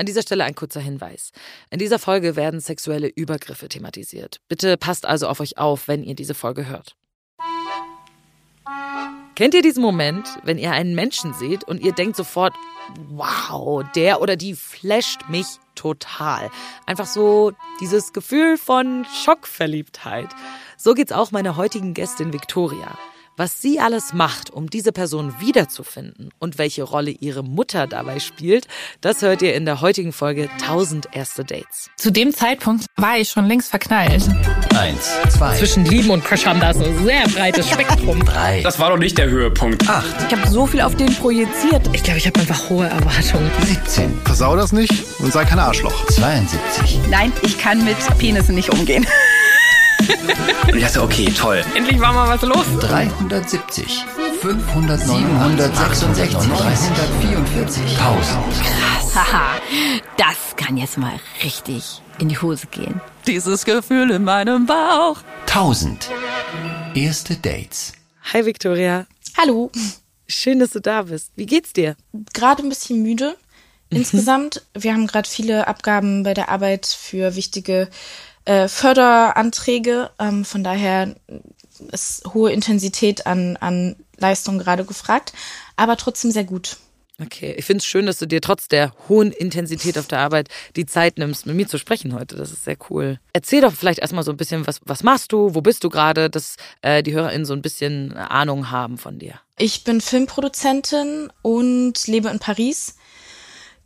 An dieser Stelle ein kurzer Hinweis. In dieser Folge werden sexuelle Übergriffe thematisiert. Bitte passt also auf euch auf, wenn ihr diese Folge hört. Kennt ihr diesen Moment, wenn ihr einen Menschen seht und ihr denkt sofort, wow, der oder die flasht mich total. Einfach so dieses Gefühl von Schockverliebtheit. So geht's auch meiner heutigen Gästin Victoria. Was sie alles macht, um diese Person wiederzufinden und welche Rolle ihre Mutter dabei spielt, das hört ihr in der heutigen Folge 1000 erste Dates. Zu dem Zeitpunkt war ich schon längst verknallt. Eins, zwei, Zwischen Lieben und Crush haben da so ein sehr breites Spektrum. drei, Das war doch nicht der Höhepunkt. acht, Ich habe so viel auf den projiziert. Ich glaube, ich habe einfach hohe Erwartungen. 17, Versau das nicht und sei kein Arschloch. 72. Nein, ich kann mit Penissen nicht umgehen. Und ich dachte, okay, toll. Endlich war mal was los. 370, 500, 766, 344, 1000. Haha, das kann jetzt mal richtig in die Hose gehen. Dieses Gefühl in meinem Bauch. 1000. Erste Dates. Hi Victoria, Hallo, schön, dass du da bist. Wie geht's dir? gerade ein bisschen müde insgesamt. Wir haben gerade viele Abgaben bei der Arbeit für wichtige äh, Förderanträge. Ähm, von daher ist hohe Intensität an, an Leistung gerade gefragt, aber trotzdem sehr gut. Okay, ich finde es schön, dass du dir trotz der hohen Intensität auf der Arbeit die Zeit nimmst, mit mir zu sprechen heute. Das ist sehr cool. Erzähl doch vielleicht erstmal so ein bisschen, was, was machst du, wo bist du gerade, dass äh, die HörerInnen so ein bisschen Ahnung haben von dir. Ich bin Filmproduzentin und lebe in Paris.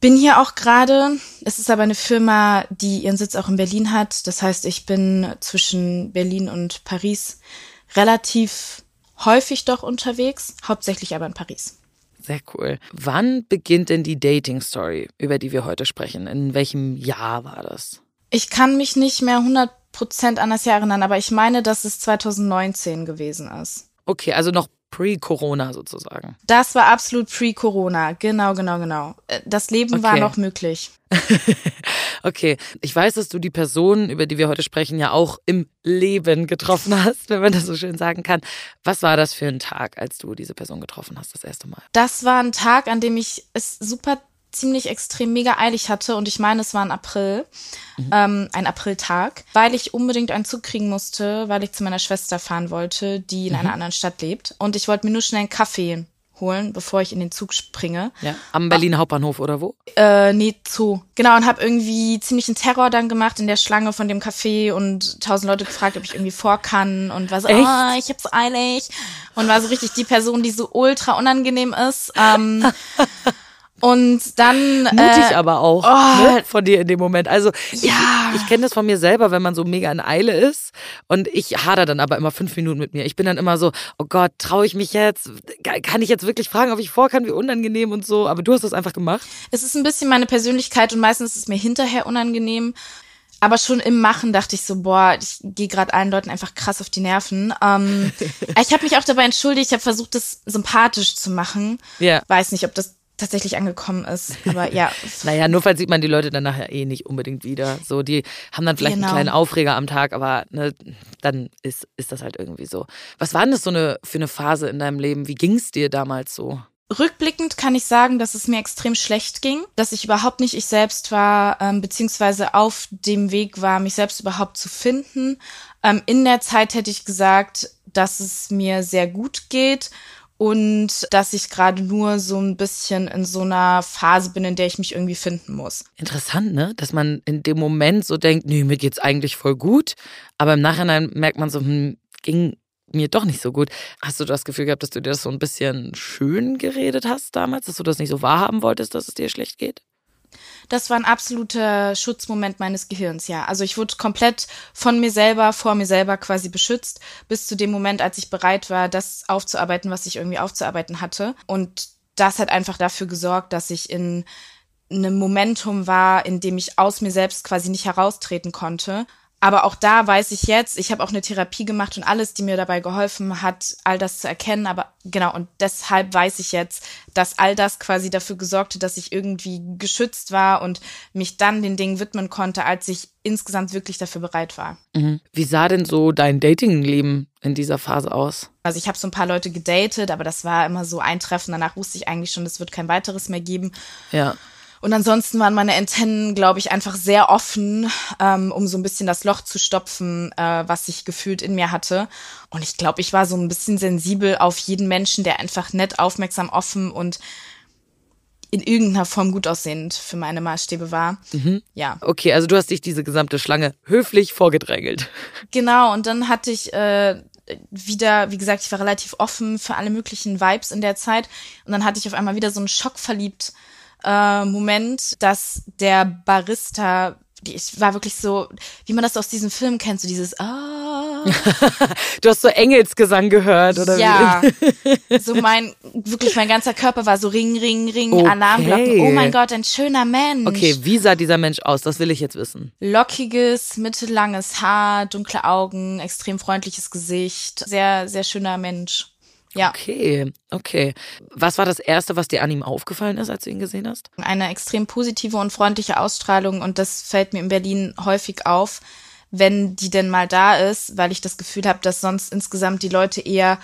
Bin hier auch gerade. Es ist aber eine Firma, die ihren Sitz auch in Berlin hat. Das heißt, ich bin zwischen Berlin und Paris relativ häufig doch unterwegs, hauptsächlich aber in Paris. Sehr cool. Wann beginnt denn die Dating-Story, über die wir heute sprechen? In welchem Jahr war das? Ich kann mich nicht mehr 100% an das Jahr erinnern, aber ich meine, dass es 2019 gewesen ist. Okay, also noch pre-Corona sozusagen. Das war absolut pre-Corona. Genau, genau, genau. Äh, Das Leben war Okay. noch möglich. Okay, ich weiß, dass du die Person, über die wir heute sprechen, ja auch im Leben getroffen hast, wenn man das so schön sagen kann. Was war das für ein Tag, als du diese Person getroffen hast, das erste Mal? Das war ein Tag, an dem ich es super ziemlich extrem mega eilig hatte und ich meine, es war ein April, ähm, ein Apriltag, weil ich unbedingt einen Zug kriegen musste, weil ich zu meiner Schwester fahren wollte, die in einer anderen Stadt lebt und ich wollte mir nur schnell einen Kaffee holen, bevor ich in den Zug springe. Ja. Am Berliner Hauptbahnhof oder wo? Äh, nee, Zoo. Genau, und habe irgendwie ziemlich einen Terror dann gemacht in der Schlange von dem Café und tausend Leute gefragt, ob ich irgendwie vor kann und war so, Echt? oh, ich hab's eilig. Und war so richtig die Person, die so ultra unangenehm ist. Ähm, und dann. Mutig äh, aber auch oh. ne, von dir in dem Moment. Also ich, Ja. ich kenne das von mir selber, wenn man so mega in Eile ist und ich hader dann aber immer fünf Minuten mit mir. Ich bin dann immer so, oh Gott, traue ich mich jetzt? Kann ich jetzt wirklich fragen, ob ich vor kann? Wie unangenehm und so. Aber du hast das einfach gemacht. Es ist ein bisschen meine Persönlichkeit und meistens ist es mir hinterher unangenehm. Aber schon im Machen dachte ich so, boah, ich gehe gerade allen Leuten einfach krass auf die Nerven. Ähm, ich habe mich auch dabei entschuldigt, ich habe versucht, das sympathisch zu machen. Ja. Weiß nicht, ob das tatsächlich angekommen ist. Aber ja, Naja, nur falls sieht man die Leute dann nachher eh nicht unbedingt wieder. So, die haben dann vielleicht Genau. einen kleinen Aufreger am Tag, aber ne, dann ist, ist das halt irgendwie so. Was war denn das so eine, für eine Phase in deinem Leben? Wie ging es dir damals so? Rückblickend kann ich sagen, dass es mir extrem schlecht ging, dass ich überhaupt nicht ich selbst war, ähm, beziehungsweise auf dem Weg war, mich selbst überhaupt zu finden. Ähm, in der Zeit hätte ich gesagt, dass es mir sehr gut geht und dass ich gerade nur so ein bisschen in so einer Phase bin, in der ich mich irgendwie finden muss. Interessant, ne? Dass man in dem Moment so denkt, nee, mir geht's eigentlich voll gut, aber im Nachhinein merkt man so, hm, ging mir doch nicht so gut. Hast du das Gefühl gehabt, dass du dir das so ein bisschen schön geredet hast damals, dass du das nicht so wahrhaben wolltest, dass es dir schlecht geht? Das war ein absoluter Schutzmoment meines Gehirns, ja. Also ich wurde komplett von mir selber, vor mir selber quasi beschützt, bis zu dem Moment, als ich bereit war, das aufzuarbeiten, was ich irgendwie aufzuarbeiten hatte. Und das hat einfach dafür gesorgt, dass ich in einem Momentum war, in dem ich aus mir selbst quasi nicht heraustreten konnte. Aber auch da weiß ich jetzt, ich habe auch eine Therapie gemacht und alles, die mir dabei geholfen hat, all das zu erkennen. Aber genau, und deshalb weiß ich jetzt, dass all das quasi dafür gesorgt hat, dass ich irgendwie geschützt war und mich dann den Dingen widmen konnte, als ich insgesamt wirklich dafür bereit war. Mhm. Wie sah denn so dein Datingleben in dieser Phase aus? Also ich habe so ein paar Leute gedatet, aber das war immer so ein Treffen. Danach wusste ich eigentlich schon, es wird kein weiteres mehr geben. Ja. Und ansonsten waren meine Antennen, glaube ich, einfach sehr offen, ähm, um so ein bisschen das Loch zu stopfen, äh, was ich gefühlt in mir hatte. Und ich glaube, ich war so ein bisschen sensibel auf jeden Menschen, der einfach nett, aufmerksam, offen und in irgendeiner Form gut aussehend für meine Maßstäbe war. Ja. Okay, also du hast dich diese gesamte Schlange höflich vorgedrängelt. Genau, und dann hatte ich äh, wieder, wie gesagt, ich war relativ offen für alle möglichen Vibes in der Zeit. Und dann hatte ich auf einmal wieder so einen schockverliebt äh, Moment, dass der Barista, die, ich war wirklich so, wie man das aus diesem Film kennt, so dieses Ah. Du hast so Engelsgesang gehört, oder ja, wie? so mein, wirklich mein ganzer Körper war so Ring, Ring, Ring, Okay. Alarmglocken. Oh mein Gott, ein schöner Mensch. Okay, wie sah dieser Mensch aus? Das will ich jetzt wissen. lockiges, mittellanges Haar, dunkle Augen, extrem freundliches Gesicht, sehr, sehr schöner Mensch. Ja, Okay, okay. Was war das Erste, was dir an ihm aufgefallen ist, als du ihn gesehen hast? eine extrem positive und freundliche Ausstrahlung und das fällt mir in Berlin häufig auf, wenn die denn mal da ist, weil ich das Gefühl habe, dass sonst insgesamt die Leute eher,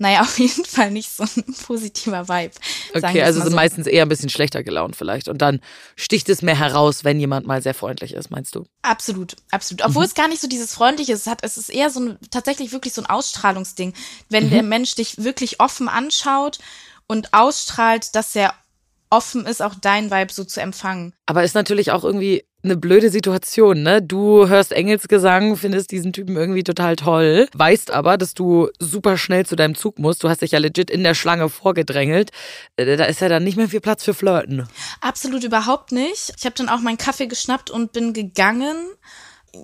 naja, auf jeden Fall nicht so ein positiver Vibe. Okay, also sind so. meistens eher ein bisschen schlechter gelaunt vielleicht. Und dann sticht es mehr heraus, wenn jemand mal sehr freundlich ist, meinst du? Absolut, absolut. Obwohl es gar nicht so dieses Freundliche ist, es hat, es ist eher so ein, tatsächlich wirklich so ein Ausstrahlungsding. Wenn der Mensch dich wirklich offen anschaut und ausstrahlt, dass er offen ist, auch dein Vibe so zu empfangen. Aber ist natürlich auch irgendwie eine blöde Situation, ne? Du hörst Engelsgesang, findest diesen Typen irgendwie total toll, weißt aber, dass du super schnell zu deinem Zug musst. Du hast dich ja legit in der Schlange vorgedrängelt. Äh, Da ist ja dann nicht mehr viel Platz für Flirten. Absolut überhaupt nicht. Ich habe dann auch meinen Kaffee geschnappt und bin gegangen.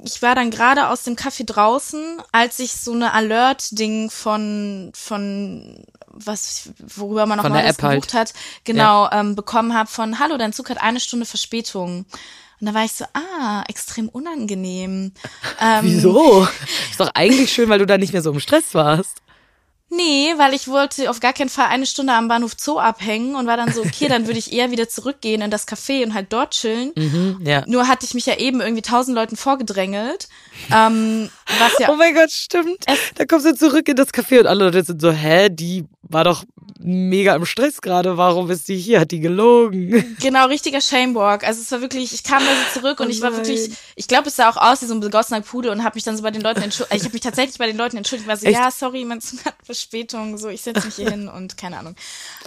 Ich war dann gerade aus dem Kaffee draußen, als ich so eine Alert-Ding von von was worüber man noch Von mal der das App halt. gebucht hat, genau ähm, bekommen habe von Hallo, dein Zug hat eine Stunde Verspätung. Und da war ich so, ah, extrem unangenehm. Ähm, Wieso? Ist doch eigentlich schön, weil du da nicht mehr so im Stress warst. Nee, weil ich wollte auf gar keinen Fall eine Stunde am Bahnhof Zoo abhängen und war dann so, okay, dann würde ich eher wieder zurückgehen in das Café und halt dort chillen. Mhm, ja. Nur hatte ich mich ja eben irgendwie tausend Leuten vorgedrängelt. Ähm, was ja Oh mein Gott, stimmt. Da kommst du zurück in das Café und alle Leute sind so, hä, die war doch mega im Stress gerade. Warum ist die hier? Hat die gelogen? genau richtiger Shamewalk. Also es war wirklich, ich kam da so zurück und ich war wirklich, ich glaube, es sah auch aus wie so ein begossener Pudel und habe mich dann so bei den Leuten entschuldigt. Ich habe mich tatsächlich bei den Leuten entschuldigt. War so, Echt? ja, sorry, mein Zug hat Verspätung. So, ich setze mich hier hin und keine Ahnung.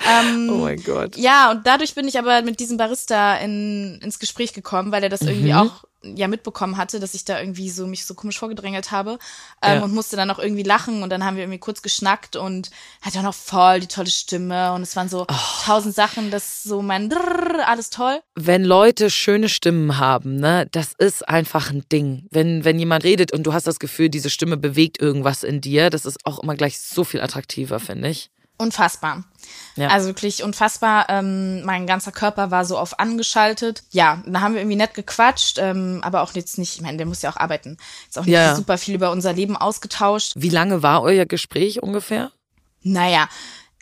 Ähm, Oh mein Gott. Ja, und dadurch bin ich aber mit diesem Barista in, ins Gespräch gekommen, weil er das irgendwie Mhm. auch ja mitbekommen hatte, dass ich da irgendwie so mich so komisch vorgedrängelt habe ähm, Ja. und musste dann auch irgendwie lachen und dann haben wir irgendwie kurz geschnackt und hat auch noch voll die tolle Stimme und es waren so Oh. tausend Sachen, das so mein Drrrr, alles toll. Wenn Leute schöne Stimmen haben, ne, das ist einfach ein Ding. Wenn, wenn jemand redet und du hast das Gefühl, diese Stimme bewegt irgendwas in dir, das ist auch immer gleich so viel attraktiver, finde ich. Unfassbar. Ja. Also wirklich unfassbar. Ähm, mein ganzer Körper war so auf angeschaltet. Ja, da haben wir irgendwie nett gequatscht, ähm, aber auch jetzt nicht, ich meine, der muss ja auch arbeiten. Ist auch nicht Ja. super viel über unser Leben ausgetauscht. Wie lange war euer Gespräch ungefähr? Naja,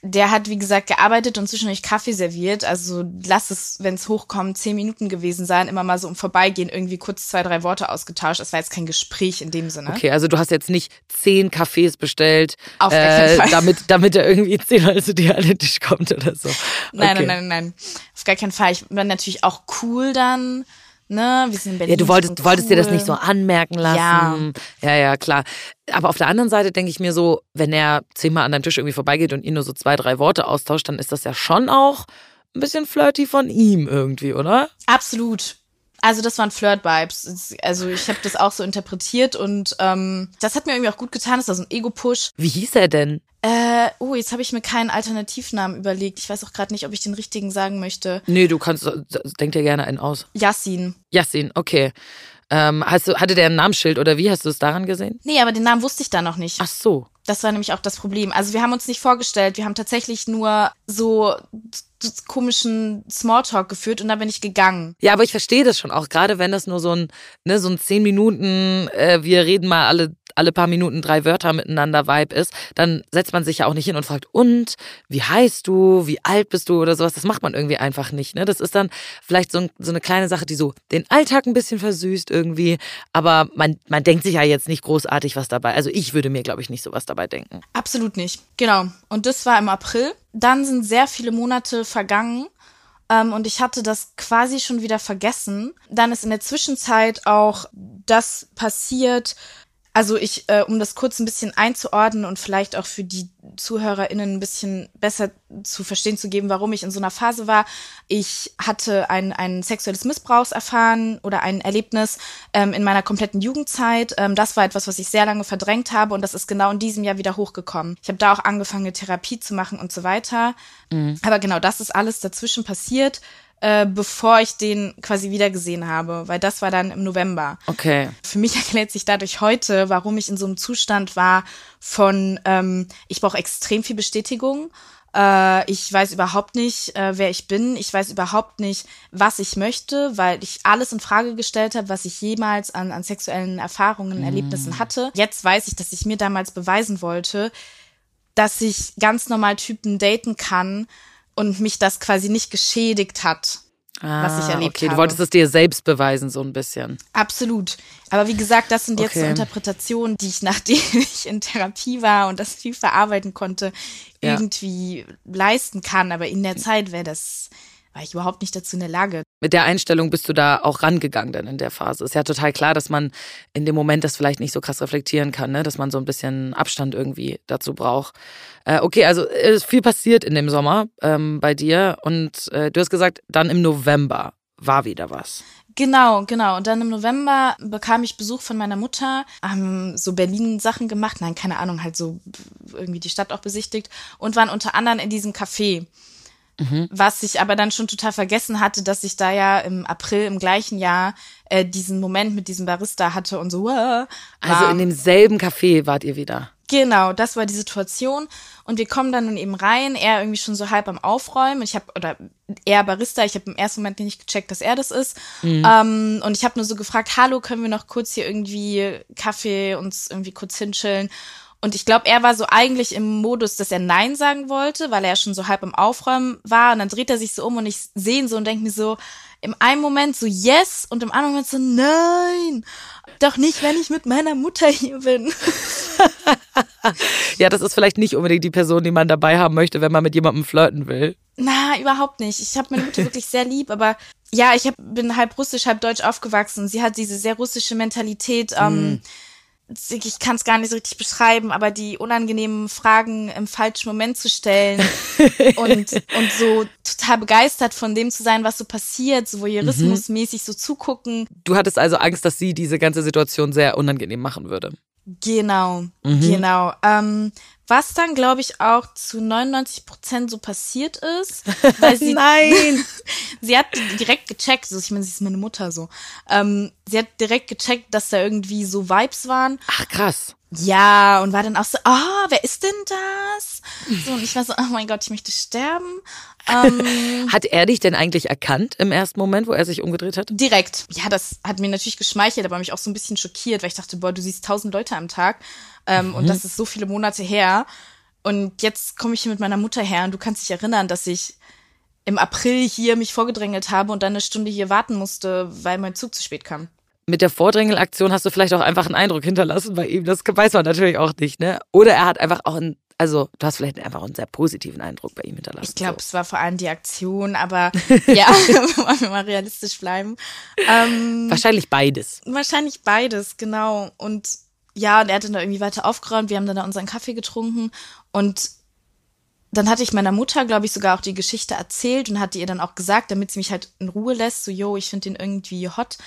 der hat, wie gesagt, gearbeitet und zwischendurch Kaffee serviert. Also lass es, wenn es hochkommt, zehn Minuten gewesen sein, immer mal so im Vorbeigehen irgendwie kurz zwei, drei Worte ausgetauscht. Es war jetzt kein Gespräch in dem Sinne. Okay, also du hast jetzt nicht zehn Kaffees bestellt, Auf gar keinen Fall. damit, damit er irgendwie zehn Leute zu dir an den Tisch kommt oder so. Nein, okay. nein, nein, nein. Auf gar keinen Fall. Ich war natürlich auch cool dann. Ne, wir sind in Berlin. Ja, du wolltest, du wolltest dir das cool. nicht so anmerken lassen. Ja, ja, klar. Aber auf der anderen Seite denke ich mir so, wenn er zehnmal an deinem Tisch irgendwie vorbeigeht und ihr nur so zwei, drei Worte austauscht, dann ist das ja schon auch ein bisschen flirty von ihm irgendwie, oder? Absolut. Also das waren Flirt-Vibes. Also ich habe das auch so interpretiert und ähm, das hat mir irgendwie auch gut getan. Das war so ein Ego-Push. Wie hieß er denn? Äh, oh, jetzt habe ich mir keinen Alternativnamen überlegt. Ich weiß auch gerade nicht, ob ich den richtigen sagen möchte. Nee, du kannst, denk dir gerne einen aus. Yassin. Yassin, okay. Ähm, hast du, hatte der ein Namensschild oder wie hast du es daran gesehen? Nee, aber den Namen wusste ich da noch nicht. Ach so. Das war nämlich auch das Problem. Also wir haben uns nicht vorgestellt, wir haben tatsächlich nur so so komischen Smalltalk geführt und dann bin ich gegangen. Ja, aber ich verstehe das schon auch, gerade wenn das nur so ein, ne, so ein zehn Minuten, äh, wir reden mal alle, alle paar Minuten drei Wörter miteinander Vibe ist, dann setzt man sich ja auch nicht hin und fragt, und, wie heißt du, wie alt bist du oder sowas, das macht man irgendwie einfach nicht, ne? Das ist dann vielleicht so, ein, so eine kleine Sache, die so den Alltag ein bisschen versüßt irgendwie, aber man, man denkt sich ja jetzt nicht großartig was dabei. Also ich würde mir, glaube ich, nicht sowas dabei denken. Absolut nicht. Genau. Und das war im April. Dann sind sehr viele Monate vergangen. Ähm, und ich hatte das quasi schon wieder vergessen. Dann ist in der Zwischenzeit auch das passiert, also ich, äh, um das kurz ein bisschen einzuordnen und vielleicht auch für die ZuhörerInnen ein bisschen besser zu verstehen zu geben, warum ich in so einer Phase war. Ich hatte ein, ein sexuelles Missbrauchserfahren oder ein Erlebnis ähm, in meiner kompletten Jugendzeit. Ähm, das war etwas, was ich sehr lange verdrängt habe und das ist genau in diesem Jahr wieder hochgekommen. Ich habe da auch angefangen, eine Therapie zu machen und so weiter. Mhm. Aber genau, das ist alles dazwischen passiert äh, bevor ich den quasi wiedergesehen habe, weil das war dann im November. Okay. Für mich erklärt sich dadurch heute, warum ich in so einem Zustand war von, ähm, ich brauche extrem viel Bestätigung. Äh, ich weiß überhaupt nicht, äh, wer ich bin. Ich weiß überhaupt nicht, was ich möchte, weil ich alles in Frage gestellt habe, was ich jemals an, an sexuellen Erfahrungen, Erlebnissen mm. hatte. Jetzt weiß ich, dass ich mir damals beweisen wollte, dass ich ganz normal Typen daten kann, und mich das quasi nicht geschädigt hat, ah, was ich ah, erlebt okay. habe. Du wolltest es dir selbst beweisen, so ein bisschen. Absolut. Aber wie gesagt, das sind jetzt okay. so Interpretationen, die ich, nachdem ich in Therapie war und das viel verarbeiten konnte, ja. irgendwie leisten kann. Aber in der Zeit wäre das war ich überhaupt nicht dazu in der Lage. Mit der Einstellung bist du da auch rangegangen dann in der Phase. Ist ja total klar, dass man in dem Moment das vielleicht nicht so krass reflektieren kann, ne? dass man so ein bisschen Abstand irgendwie dazu braucht. Äh, okay, also ist viel passiert in dem Sommer ähm, bei dir und äh, du hast gesagt, dann im November war wieder was. Genau, genau. Und dann im November bekam ich Besuch von meiner Mutter, haben so Berlin-Sachen gemacht, nein, keine Ahnung, halt so irgendwie die Stadt auch besichtigt und waren unter anderem in diesem Café. Mhm. Was ich aber dann schon total vergessen hatte, dass ich da ja im April im gleichen Jahr äh, diesen Moment mit diesem Barista hatte und so. Äh, also in demselben Café wart ihr wieder. Genau, das war die Situation. Und wir kommen dann nun eben rein, er irgendwie schon so halb am Aufräumen. Ich habe, oder er Barista, ich habe im ersten Moment nicht gecheckt, dass er das ist. Mhm. Ähm, und ich habe nur so gefragt, hallo, können wir noch kurz hier irgendwie Kaffee uns irgendwie kurz hinschillen? Und ich glaube, er war so eigentlich im Modus, dass er Nein sagen wollte, weil er schon so halb im Aufräumen war. Und dann dreht er sich so um und ich sehe ihn so und denke mir so, im einen Moment so yes und im anderen Moment so nein. Doch nicht, wenn ich mit meiner Mutter hier bin. ja, das ist vielleicht nicht unbedingt die Person, die man dabei haben möchte, wenn man mit jemandem flirten will. Na, überhaupt nicht. Ich habe meine Mutter wirklich sehr lieb, aber ja, ich hab, bin halb russisch, halb deutsch aufgewachsen. Sie hat diese sehr russische Mentalität. Ähm, mm ich kann es gar nicht so richtig beschreiben, aber die unangenehmen Fragen im falschen Moment zu stellen und, und so total begeistert von dem zu sein, was so passiert, so voyeurismusmäßig so zugucken. Du hattest also Angst, dass sie diese ganze Situation sehr unangenehm machen würde. Genau, mhm. genau. Ähm, was dann, glaube ich, auch zu 99 Prozent so passiert ist. Weil sie, Nein! sie hat direkt gecheckt, also ich meine, sie ist meine Mutter so. Ähm, sie hat direkt gecheckt, dass da irgendwie so Vibes waren. Ach, krass. Ja, und war dann auch so, ah, oh, wer ist denn das? So, und ich war so, oh mein Gott, ich möchte sterben. Ähm, hat er dich denn eigentlich erkannt im ersten Moment, wo er sich umgedreht hat? Direkt. Ja, das hat mir natürlich geschmeichelt, aber mich auch so ein bisschen schockiert, weil ich dachte, boah, du siehst tausend Leute am Tag ähm, mhm. und das ist so viele Monate her. Und jetzt komme ich hier mit meiner Mutter her und du kannst dich erinnern, dass ich im April hier mich vorgedrängelt habe und dann eine Stunde hier warten musste, weil mein Zug zu spät kam mit der Vordrängelaktion hast du vielleicht auch einfach einen Eindruck hinterlassen bei ihm. Das weiß man natürlich auch nicht, ne? Oder er hat einfach auch einen, also du hast vielleicht einfach einen sehr positiven Eindruck bei ihm hinterlassen. Ich glaube, so. es war vor allem die Aktion, aber ja, wollen wir mal realistisch bleiben. Ähm, wahrscheinlich beides. Wahrscheinlich beides, genau. Und ja, und er hat dann da irgendwie weiter aufgeräumt. Wir haben dann da unseren Kaffee getrunken und dann hatte ich meiner Mutter, glaube ich, sogar auch die Geschichte erzählt und hatte ihr dann auch gesagt, damit sie mich halt in Ruhe lässt, so, yo, ich finde den irgendwie hot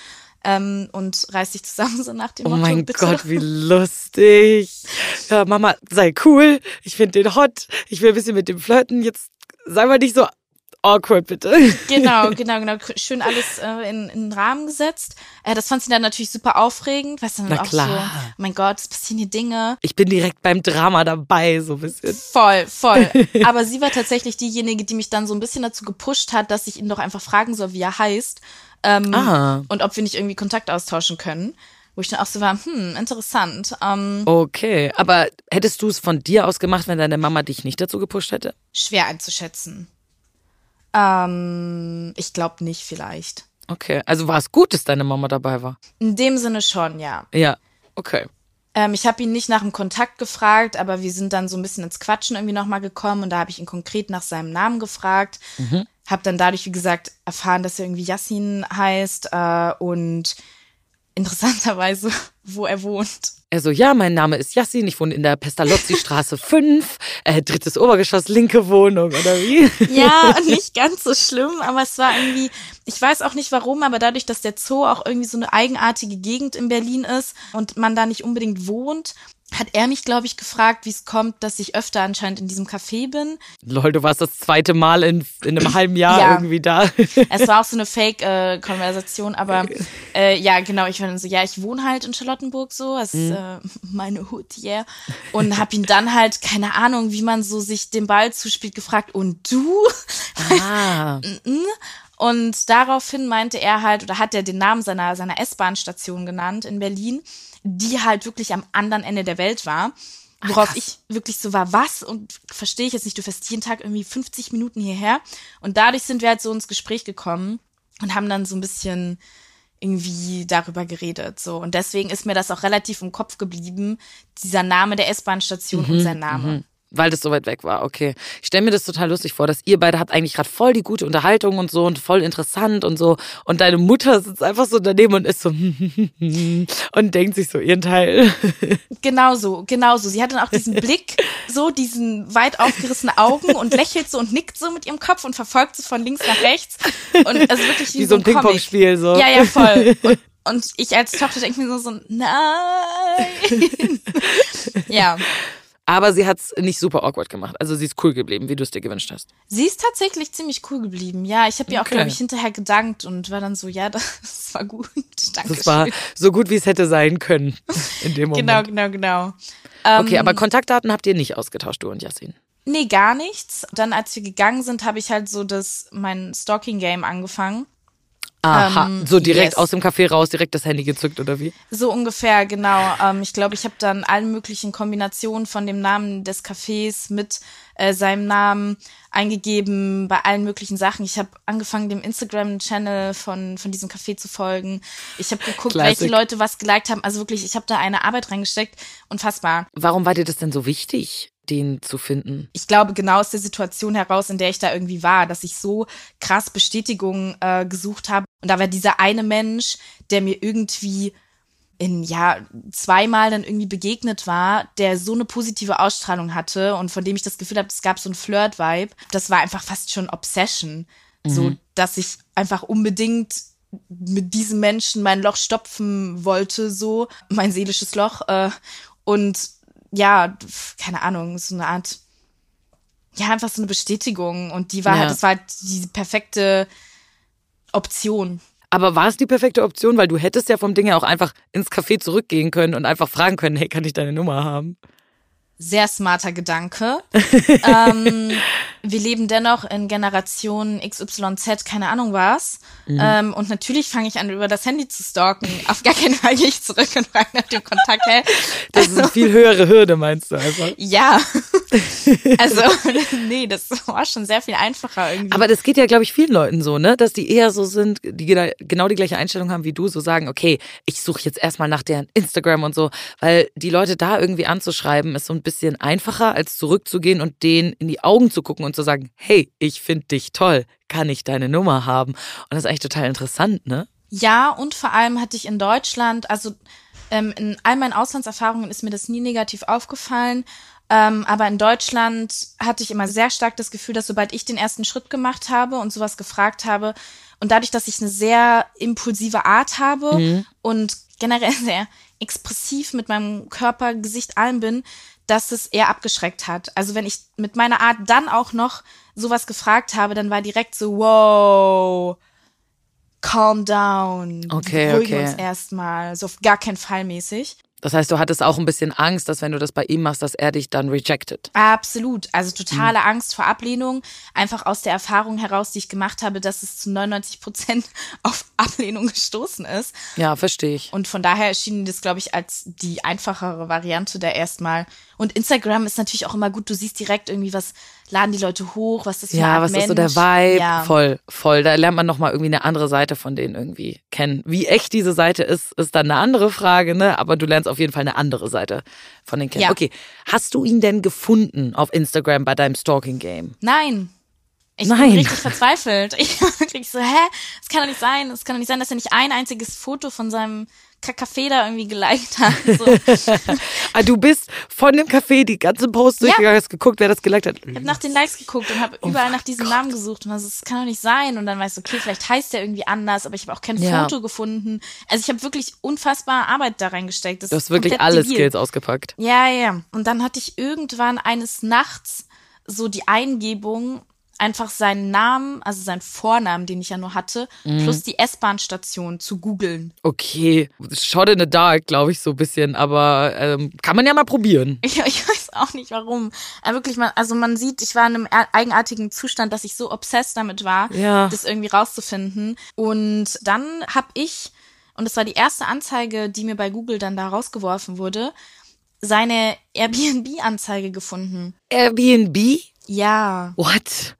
ähm, und reiß dich zusammen, so nach dem oh Motto. Oh mein bitte. Gott, wie lustig. Ja, Mama, sei cool. Ich finde den hot. Ich will ein bisschen mit dem flirten. Jetzt sei mal nicht so awkward, bitte. Genau, genau, genau. Schön alles äh, in, in den Rahmen gesetzt. Äh, das fand sie dann natürlich super aufregend. Weißt du, dann Na auch klar. so, oh mein Gott, es passieren hier Dinge. Ich bin direkt beim Drama dabei, so ein bisschen. Voll, voll. Aber sie war tatsächlich diejenige, die mich dann so ein bisschen dazu gepusht hat, dass ich ihn doch einfach fragen soll, wie er heißt. Ähm, ah. Und ob wir nicht irgendwie Kontakt austauschen können. Wo ich dann auch so war, hm, interessant. Ähm, okay, aber hättest du es von dir aus gemacht, wenn deine Mama dich nicht dazu gepusht hätte? Schwer einzuschätzen. Ähm, ich glaube nicht, vielleicht. Okay, also war es gut, dass deine Mama dabei war? In dem Sinne schon, ja. Ja, okay. Ähm, ich habe ihn nicht nach dem Kontakt gefragt, aber wir sind dann so ein bisschen ins Quatschen irgendwie nochmal gekommen und da habe ich ihn konkret nach seinem Namen gefragt. Mhm. Habe dann dadurch, wie gesagt, erfahren, dass er irgendwie Yassin heißt äh, und interessanterweise, wo er wohnt. Er so, ja, mein Name ist Yassin, ich wohne in der Pestalozzi-Straße 5, äh, drittes Obergeschoss, linke Wohnung, oder wie? Ja, nicht ganz so schlimm, aber es war irgendwie, ich weiß auch nicht warum, aber dadurch, dass der Zoo auch irgendwie so eine eigenartige Gegend in Berlin ist und man da nicht unbedingt wohnt, hat er mich, glaube ich, gefragt, wie es kommt, dass ich öfter anscheinend in diesem Café bin. Lol, du warst das zweite Mal in, in einem halben Jahr Ja. irgendwie da. Es war auch so eine Fake-Konversation, aber äh, ja, genau, ich war dann so, ja, ich wohne halt in Charlottenburg so, das ist äh, meine Hut, yeah. Und hab ihn dann halt, keine Ahnung, wie man so sich den Ball zuspielt, gefragt, und du? Ah, Und daraufhin meinte er halt, oder hat er den Namen seiner, seiner S-Bahn-Station genannt in Berlin, die halt wirklich am anderen Ende der Welt war. Worauf krass. ich wirklich so war, was? Und verstehe ich jetzt nicht, du fährst jeden Tag irgendwie 50 Minuten hierher. Und dadurch sind wir halt so ins Gespräch gekommen und haben dann so ein bisschen irgendwie darüber geredet. So. Und deswegen ist mir das auch relativ im Kopf geblieben, dieser Name der S-Bahn-Station und sein Name. Weil das so weit weg war, okay. Ich stelle mir das total lustig vor, dass ihr beide habt eigentlich gerade voll die gute Unterhaltung und so und voll interessant und so. Und deine Mutter sitzt einfach so daneben und ist so und denkt sich so ihren Teil. Genau so, genau so. Sie hat dann auch diesen Blick, so diesen weit aufgerissenen Augen und lächelt so und nickt so mit ihrem Kopf und verfolgt so von links nach rechts. Und also wirklich wie, Wie so ein Comic. Ping-Pong-Spiel, so. Ja, ja, voll. Und, und ich als Tochter denke mir so, so nein. ja. Aber sie hat's nicht super awkward gemacht. Also sie ist cool geblieben, wie du es dir gewünscht hast. Sie ist tatsächlich ziemlich cool geblieben. Ja, ich habe ihr auch, Okay. glaube ich, hinterher gedankt und war dann so, ja, das war gut. Danke. Das war so gut, wie es hätte sein können in dem Moment. Genau, genau, genau. Ähm, Okay, aber Kontaktdaten habt ihr nicht ausgetauscht, du und Yassin. Nee, gar nichts. Dann, als wir gegangen sind, habe ich halt so das, mein Stalking-Game angefangen. Aha, Ähm, so direkt yes. aus dem Café raus, direkt das Handy gezückt oder wie? So ungefähr, genau. Ähm, ich glaube, ich habe dann alle möglichen Kombinationen von dem Namen des Cafés mit äh, seinem Namen eingegeben bei allen möglichen Sachen. Ich habe angefangen, dem Instagram-Channel von, von diesem Café zu folgen. Ich habe geguckt, Classic. welche Leute was geliked haben. Also wirklich, ich habe da eine Arbeit reingesteckt. Unfassbar. Warum war dir das denn so wichtig, den zu finden? ich glaube, genau aus der Situation heraus, in der ich da irgendwie war, dass ich so krass Bestätigung äh, gesucht habe. Und da war dieser eine Mensch, der mir irgendwie in, ja, zweimal dann irgendwie begegnet war, der so eine positive Ausstrahlung hatte und von dem ich das Gefühl habe, es gab so ein Flirt-Vibe. Das war einfach fast schon Obsession. So, dass ich einfach unbedingt mit diesem Menschen mein Loch stopfen wollte, so, mein seelisches Loch. Äh, und ja, keine Ahnung, so eine Art ja, einfach so eine Bestätigung. Und die war Ja. halt, das war halt die perfekte Option. Aber war es die perfekte Option? Weil du hättest ja vom Ding her auch einfach ins Café zurückgehen können und einfach fragen können, hey, kann ich deine Nummer haben? Sehr smarter Gedanke. ähm, wir leben dennoch in Generation XYZ, keine Ahnung was. Mhm. Ähm, und natürlich fange ich an, über das Handy zu stalken. Auf gar keinen Fall gehe ich zurück und frage nach dem Kontakt. Hä? Das ist eine viel höhere Hürde, meinst du einfach? Ja. also, nee, das war schon sehr viel einfacher irgendwie. Aber das geht ja, glaube ich, vielen Leuten so, ne? Dass die eher so sind, die gena- genau die gleiche Einstellung haben wie du, so sagen, okay, ich suche jetzt erstmal nach deren Instagram und so, weil die Leute da irgendwie anzuschreiben, ist so ein bisschen einfacher, als zurückzugehen und denen in die Augen zu gucken und zu sagen, hey, ich finde dich toll, kann ich deine Nummer haben? Und das ist eigentlich total interessant, ne? Ja, und vor allem hatte ich in Deutschland, also ähm, in all meinen Auslandserfahrungen ist mir das nie negativ aufgefallen. Ähm, aber in Deutschland hatte ich immer sehr stark das Gefühl, dass sobald ich den ersten Schritt gemacht habe und sowas gefragt habe und dadurch, dass ich eine sehr impulsive Art habe und generell sehr expressiv mit meinem Körper, Gesicht, allem bin, dass es eher abgeschreckt hat. Also wenn ich mit meiner Art dann auch noch sowas gefragt habe, dann war direkt so, wow, calm down. Okay, beruhigen okay. uns erstmal. So auf gar keinen Fall mäßig. Das heißt, du hattest auch ein bisschen Angst, dass wenn du das bei ihm machst, dass er dich dann rejected. Absolut. Also totale Mhm. Angst vor Ablehnung. Einfach aus der Erfahrung heraus, die ich gemacht habe, dass es zu 99 Prozent auf Ablehnung gestoßen ist. Ja, verstehe ich. Und von daher erschien das, glaube ich, als die einfachere Variante da erstmal. Und Instagram ist natürlich auch immer gut. Du siehst direkt irgendwie, was laden die Leute hoch, was ist das für Ja, eine Art was Mensch. ist so der Vibe? Ja. Voll, voll. Da lernt man nochmal irgendwie eine andere Seite von denen irgendwie kennen. Wie echt diese Seite ist, ist dann eine andere Frage, ne? Aber du lernst auf jeden Fall eine andere Seite von denen kennen. Ja. Okay. Hast du ihn denn gefunden auf Instagram bei deinem Stalking-Game? Nein. Ich Nein. bin richtig verzweifelt. Ich wirklich so, hä? Das kann doch nicht sein. Das kann doch nicht sein, dass er nicht ein einziges Foto von seinem Kaffee da irgendwie geliked hat. So. Ah, du bist von dem Café die ganze Post Ja. durchgegangen, hast geguckt, wer das geliked hat. Ich habe nach den Likes geguckt und habe Oh überall nach diesem Namen gesucht und also, das kann doch nicht sein. Und dann weißt du, okay, vielleicht heißt der irgendwie anders, aber ich habe auch kein Ja. Foto gefunden. Also ich habe wirklich unfassbare Arbeit da reingesteckt. Das Du hast ist wirklich alle debil. Skills ausgepackt. Ja, ja. Und dann hatte ich irgendwann eines Nachts so die Eingebung, einfach seinen Namen, also seinen Vornamen, den ich ja nur hatte, Mhm. plus die S-Bahn-Station zu googeln. Okay, shot in the dark, glaube ich, so ein bisschen, aber ähm, kann man ja mal probieren. Ich, ich weiß auch nicht warum. Aber wirklich, man, also man sieht, ich war in einem eigenartigen Zustand, dass ich so obsessed damit war, Ja. das irgendwie rauszufinden. Und dann habe ich, und das war die erste Anzeige, die mir bei Google dann da rausgeworfen wurde, seine Airbnb-Anzeige gefunden. Airbnb? Ja. What?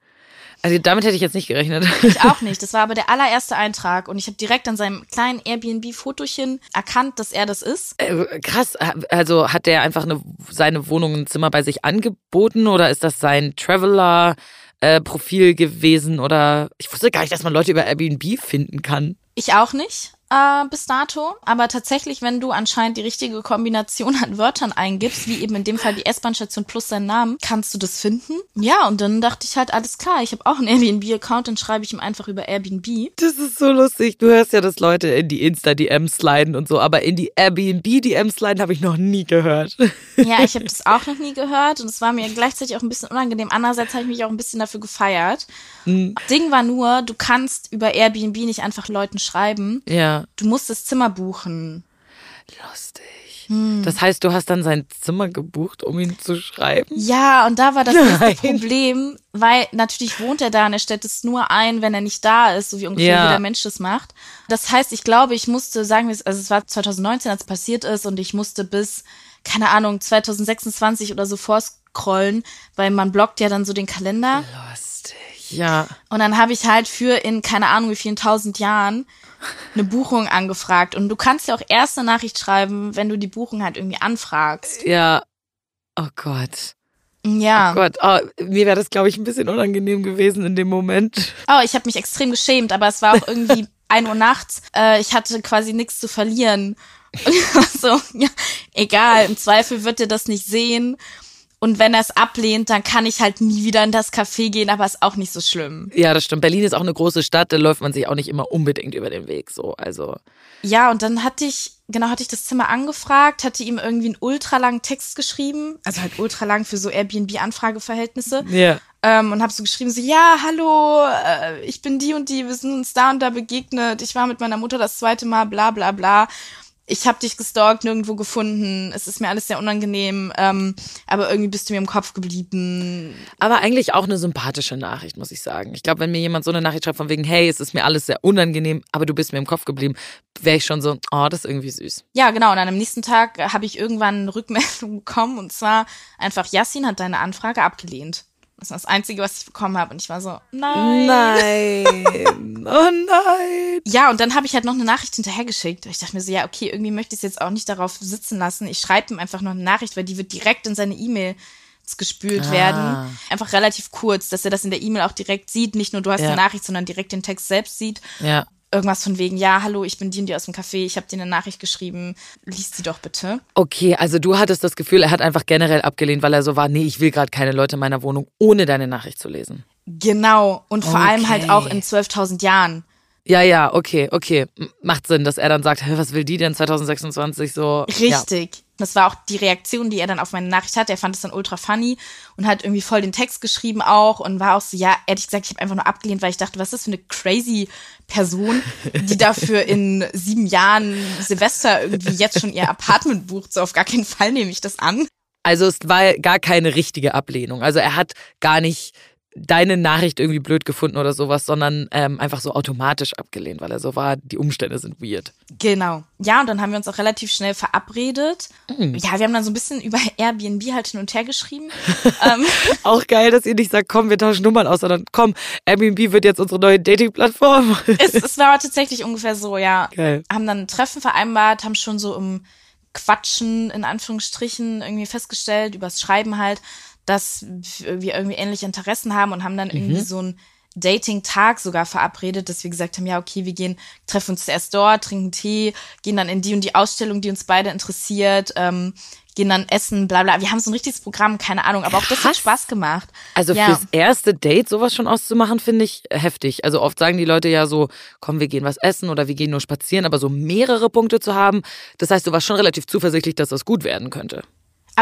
Also damit hätte ich jetzt nicht gerechnet. Ich auch nicht. Das war aber der allererste Eintrag und ich habe direkt an seinem kleinen Airbnb-Fotochen erkannt, dass er das ist. Äh, krass, also hat der einfach eine, seine Wohnung, ein Zimmer bei sich angeboten oder ist das sein Traveler-Profil gewesen oder ich wusste gar nicht, dass man Leute über Airbnb finden kann. Ich auch nicht äh, bis dato, aber tatsächlich, wenn du anscheinend die richtige Kombination an Wörtern eingibst, wie eben in dem Fall die S-Bahn-Station plus seinen Namen, kannst du das finden. Ja, und dann dachte ich halt, alles klar, ich habe auch einen Airbnb-Account, dann schreibe ich ihm einfach über Airbnb. Das ist so lustig. Du hörst ja, dass Leute in die Insta-DMs sliden und so, aber in die Airbnb-DMs sliden habe ich noch nie gehört. Ja, ich habe das auch noch nie gehört und es war mir gleichzeitig auch ein bisschen unangenehm. Andererseits habe ich mich auch ein bisschen dafür gefeiert. Ding war nur, du kannst über Airbnb nicht einfach Leuten schreiben. Ja, Du musst das Zimmer buchen. lustig. Hm. Das heißt, du hast dann sein Zimmer gebucht, um ihn zu schreiben? Ja, und da war das. Problem, weil natürlich wohnt er da und er stellt es nur ein, wenn er nicht da ist, so wie ungefähr Ja. jeder Mensch das macht. Das heißt, ich glaube, ich musste, sagen wir es, also es war 2019, als es passiert ist und ich musste bis, keine Ahnung, 2026 oder so vorscrollen, weil man blockt ja dann so den Kalender. Lustig. Ja. Und dann habe ich halt für in keine Ahnung wie vielen tausend Jahren eine Buchung angefragt. Und du kannst ja auch erst eine Nachricht schreiben, wenn du die Buchung halt irgendwie anfragst. Ja. Oh Gott. Ja. Oh Gott. Oh, mir wäre das, glaube ich, ein bisschen unangenehm gewesen in dem Moment. Oh, ich habe mich extrem geschämt, aber es war auch irgendwie ein Uhr nachts. Äh, ich hatte quasi nichts zu verlieren. Und so, ja, egal, im Zweifel wird er das nicht sehen. Und wenn er es ablehnt, dann kann ich halt nie wieder in das Café gehen, aber ist auch nicht so schlimm. Ja, das stimmt. Berlin ist auch eine große Stadt, da läuft man sich auch nicht immer unbedingt über den Weg. So, also. Ja, und dann hatte ich, genau, hatte ich das Zimmer angefragt, hatte ihm irgendwie einen ultralangen Text geschrieben, also halt ultralang für so Airbnb-Anfrageverhältnisse. Ja. Ähm, und habe so geschrieben, so, ja, hallo, äh, ich bin die und die, wir sind uns da und da begegnet, ich war mit meiner Mutter das zweite Mal, bla bla bla. Ich habe dich gestalkt, nirgendwo gefunden, es ist mir alles sehr unangenehm, ähm, aber irgendwie bist du mir im Kopf geblieben. Aber eigentlich auch eine sympathische Nachricht, muss ich sagen. Ich glaube, wenn mir jemand so eine Nachricht schreibt von wegen, hey, es ist mir alles sehr unangenehm, aber du bist mir im Kopf geblieben, wäre ich schon so, oh, das ist irgendwie süß. Ja, genau, und dann am nächsten Tag äh, habe ich irgendwann eine Rückmeldung bekommen und zwar einfach, Yassin hat deine Anfrage abgelehnt. Das war das Einzige, was ich bekommen habe. Und ich war so, nein. Nein. Oh nein. Ja, und dann habe ich halt noch eine Nachricht hinterhergeschickt. Ich dachte mir so, ja, okay, irgendwie möchte ich es jetzt auch nicht darauf sitzen lassen. Ich schreibe ihm einfach noch eine Nachricht, weil die wird direkt in seine E-Mail gespült Ah. werden. Einfach relativ kurz, dass er das in der E-Mail auch direkt sieht. Nicht nur du hast Ja. die Nachricht, sondern direkt den Text selbst sieht. Ja. Irgendwas von wegen, ja, hallo, ich bin die und die aus dem Café, ich habe dir eine Nachricht geschrieben, lies sie doch bitte. Okay, also du hattest das Gefühl, er hat einfach generell abgelehnt, weil er so war, nee, ich will gerade keine Leute in meiner Wohnung, ohne deine Nachricht zu lesen. Genau, und vor allem halt Okay. auch in 12.000 Jahren. Ja, ja, okay, okay. Macht Sinn, dass er dann sagt, Hä, was will die denn 2026 so? Ja. Das war auch die Reaktion, die er dann auf meine Nachricht hatte. Er fand es dann ultra funny und hat irgendwie voll den Text geschrieben auch und war auch so, ja, ehrlich gesagt, ich habe einfach nur abgelehnt, weil ich dachte, was ist das für eine crazy Person, die dafür in sieben Jahren Silvester irgendwie jetzt schon ihr Apartment bucht. So auf gar keinen Fall nehme ich das an. Also es war gar keine richtige Ablehnung. Also er hat gar nicht deine Nachricht irgendwie blöd gefunden oder sowas, sondern ähm, einfach so automatisch abgelehnt, weil er so war, die Umstände sind weird. Genau. Ja, und dann haben wir uns auch relativ schnell verabredet. Mhm. Ja, wir haben dann so ein bisschen über Airbnb halt hin und her geschrieben. ähm, Auch geil, dass ihr nicht sagt, komm, wir tauschen Nummern aus, sondern komm, Airbnb wird jetzt unsere neue Dating-Plattform. es, es war tatsächlich ungefähr so, ja. Geil. Haben dann ein Treffen vereinbart, haben schon so im Quatschen, in Anführungsstrichen, irgendwie festgestellt, übers Schreiben halt, dass wir irgendwie ähnliche Interessen haben und haben dann irgendwie so ein Dating-Tag sogar verabredet, dass wir gesagt haben, ja, okay, wir gehen, treffen uns zuerst dort, trinken Tee, gehen dann in die und die Ausstellung, die uns beide interessiert, ähm, gehen dann essen, bla bla. Wir haben so ein richtiges Programm, keine Ahnung, aber auch das hat. Spaß gemacht. Also ja. fürs erste Date sowas schon auszumachen, finde ich heftig. Also oft sagen die Leute ja so, komm, wir gehen was essen oder wir gehen nur spazieren, aber so mehrere Punkte zu haben, das heißt, du warst schon relativ zuversichtlich, dass das gut werden könnte.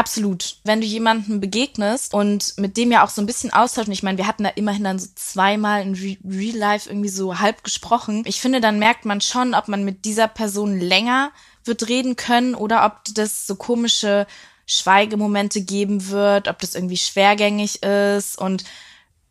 Absolut. Wenn du jemandem begegnest und mit dem ja auch so ein bisschen austauschen, ich meine, wir hatten da immerhin dann so zweimal in Re Real Life irgendwie so halb gesprochen. Ich finde, dann merkt man schon, ob man mit dieser Person länger wird reden können oder ob das so komische Schweigemomente geben wird, ob das irgendwie schwergängig ist. Und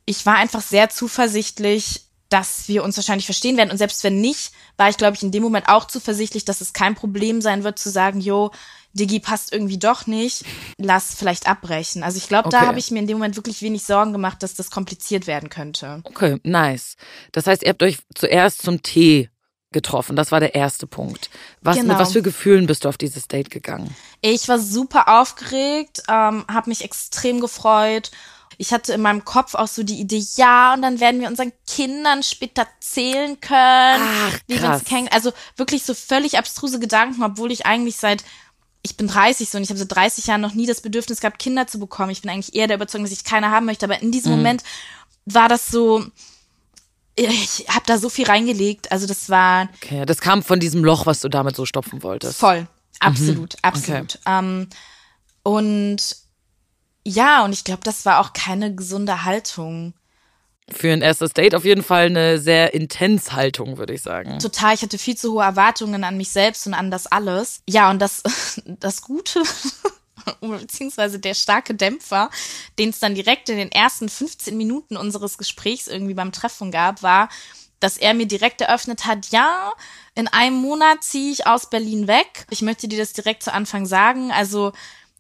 ich war einfach sehr zuversichtlich, dass wir uns wahrscheinlich verstehen werden. Und selbst wenn nicht, war ich, glaube ich, in dem Moment auch zuversichtlich, dass es kein Problem sein wird, zu sagen, jo, Digi passt irgendwie doch nicht, lass vielleicht abbrechen. Also ich glaube, da Okay. habe ich mir in dem Moment wirklich wenig Sorgen gemacht, dass das kompliziert werden könnte. Okay, nice. Das heißt, ihr habt euch zuerst zum Tee getroffen. Das war der erste Punkt. Was, Genau. Mit was für Gefühlen bist du auf dieses Date gegangen? Ich war super aufgeregt, ähm, habe mich extrem gefreut. Ich hatte in meinem Kopf auch so die Idee, ja, und dann werden wir unseren Kindern später zählen können. Ach, wie wir uns kennen. Also wirklich so völlig abstruse Gedanken, obwohl ich eigentlich seit ich bin 30 so und ich habe seit 30 Jahren noch nie das Bedürfnis gehabt, Kinder zu bekommen. Ich bin eigentlich eher der Überzeugung, dass ich keine haben möchte. Aber in Mhm. diesem Moment war das so, ich habe da so viel reingelegt. Also das war Okay, das kam von diesem Loch, was du damit so stopfen wolltest. Voll. Absolut, absolut. Ähm, und ja, und ich glaube, das war auch keine gesunde Haltung. Für ein erstes Date auf jeden Fall eine sehr intens Haltung, würde ich sagen. Total, ich hatte viel zu hohe Erwartungen an mich selbst und an das alles. Ja, und das, das Gute, beziehungsweise der starke Dämpfer, den es dann direkt in den ersten 15 Minuten unseres Gesprächs irgendwie beim Treffen gab, war, dass er mir direkt eröffnet hat, ja, in einem Monat ziehe ich aus Berlin weg. Ich möchte dir das direkt zu Anfang sagen. Also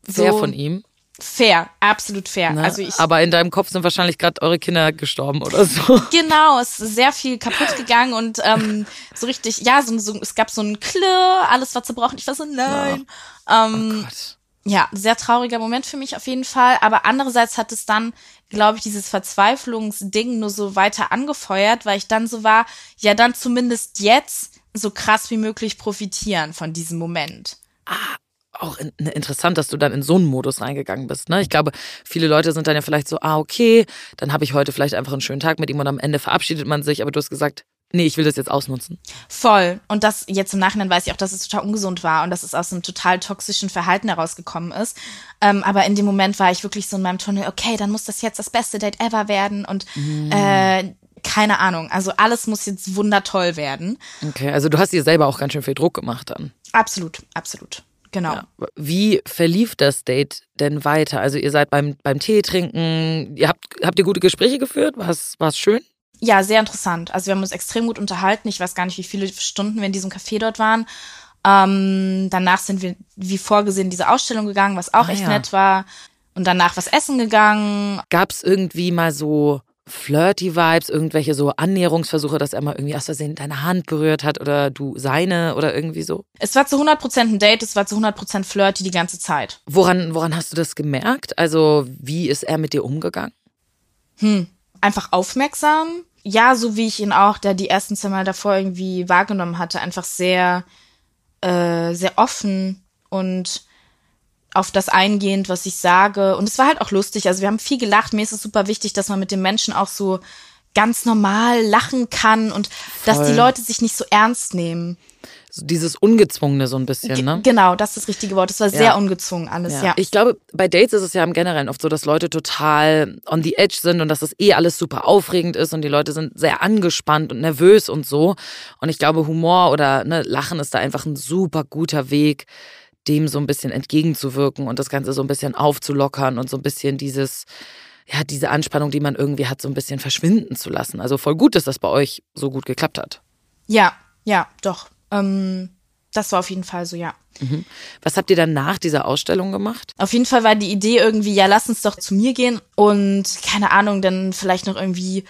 Sehr so von ihm. Fair, absolut fair. Ne? Also ich Aber in deinem Kopf sind wahrscheinlich gerade eure Kinder gestorben oder so. Genau, es ist sehr viel kaputt gegangen und ähm, so richtig, ja, so, so, es gab so ein Klirr, alles war zerbrochen. Ich war so, nein. Ähm, Gott. ja, sehr trauriger Moment für mich auf jeden Fall. Aber andererseits hat es dann, glaube ich, dieses Verzweiflungsding nur so weiter angefeuert, weil ich dann so war, ja, dann zumindest jetzt so krass wie möglich profitieren von diesem Moment. Auch in, ne, interessant, dass du dann in so einen Modus reingegangen bist. Ne? Ich glaube, viele Leute sind dann ja vielleicht so, ah, okay, dann habe ich heute vielleicht einfach einen schönen Tag mit ihm und am Ende verabschiedet man sich, aber du hast gesagt, nee, ich will das jetzt ausnutzen. Voll. Und das jetzt im Nachhinein weiß ich auch, dass es total ungesund war und dass es aus einem total toxischen Verhalten herausgekommen ist. Ähm, aber in dem Moment war ich wirklich so in meinem Tunnel, okay, dann muss das jetzt das beste Date ever werden und äh, keine Ahnung. Also alles muss jetzt wundertoll werden. Okay, also du hast dir selber auch ganz schön viel Druck gemacht dann. Absolut, absolut. Genau. Ja. Wie verlief das Date denn weiter? Also ihr seid beim, beim Tee trinken, ihr habt, habt ihr gute Gespräche geführt? War es schön? Ja, sehr interessant. Also wir haben uns extrem gut unterhalten. Ich weiß gar nicht, wie viele Stunden wir in diesem Café dort waren. Ähm, danach sind wir, wie vorgesehen, in diese Ausstellung gegangen, was auch Ah, echt ja. nett war. Und danach was essen gegangen. Gab es irgendwie mal so flirty Vibes, irgendwelche so Annäherungsversuche, dass er mal irgendwie aus Versehen deine Hand berührt hat oder du seine oder irgendwie so? Es war zu 100% ein Date, es war zu 100% flirty die ganze Zeit. Woran, woran hast du das gemerkt? Also wie ist er mit dir umgegangen? Einfach aufmerksam. Ja, so wie ich ihn auch, der die ersten zwei Mal davor irgendwie wahrgenommen hatte, einfach sehr, äh, sehr offen und auf das eingehend, was ich sage. Und es war halt auch lustig. Also wir haben viel gelacht. Mir ist es super wichtig, dass man mit den Menschen auch so ganz normal lachen kann und dass die Voll. Leute sich nicht so ernst nehmen. So dieses Ungezwungene so ein bisschen, Ge- ne? Genau, das ist das richtige Wort. Es war sehr ungezwungen alles, ja. Ich glaube, bei Dates ist es ja im Generellen oft so, dass Leute total on the edge sind und dass das eh alles super aufregend ist und die Leute sind sehr angespannt und nervös und so. Und ich glaube, Humor oder ne, Lachen ist da einfach ein super guter Weg, dem so ein bisschen entgegenzuwirken und das Ganze so ein bisschen aufzulockern und so ein bisschen dieses, ja, diese Anspannung, die man irgendwie hat, so ein bisschen verschwinden zu lassen. Also voll gut, dass das bei euch so gut geklappt hat. Ja, ja, doch. Ähm, das war auf jeden Fall so, ja. Was habt ihr dann nach dieser Ausstellung gemacht? Auf jeden Fall war die Idee irgendwie, ja, lass uns doch zu mir gehen und keine Ahnung, dann vielleicht noch irgendwie